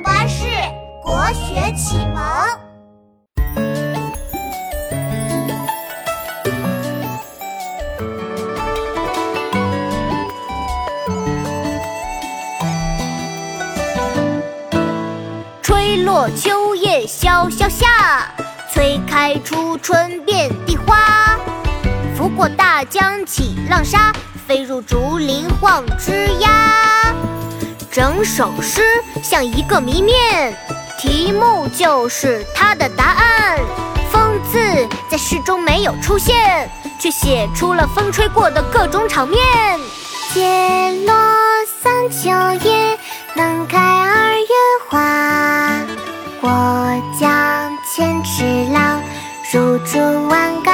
巴士国学启蒙。吹落秋叶萧萧下，催开初春遍地花。拂过大江起浪沙，飞入竹林晃枝桠。整首诗像一个谜面，题目就是它的答案。风字在诗中没有出现，却写出了风吹过的各种场面。解落三秋叶，能开二月花。过江千尺浪，入竹万竿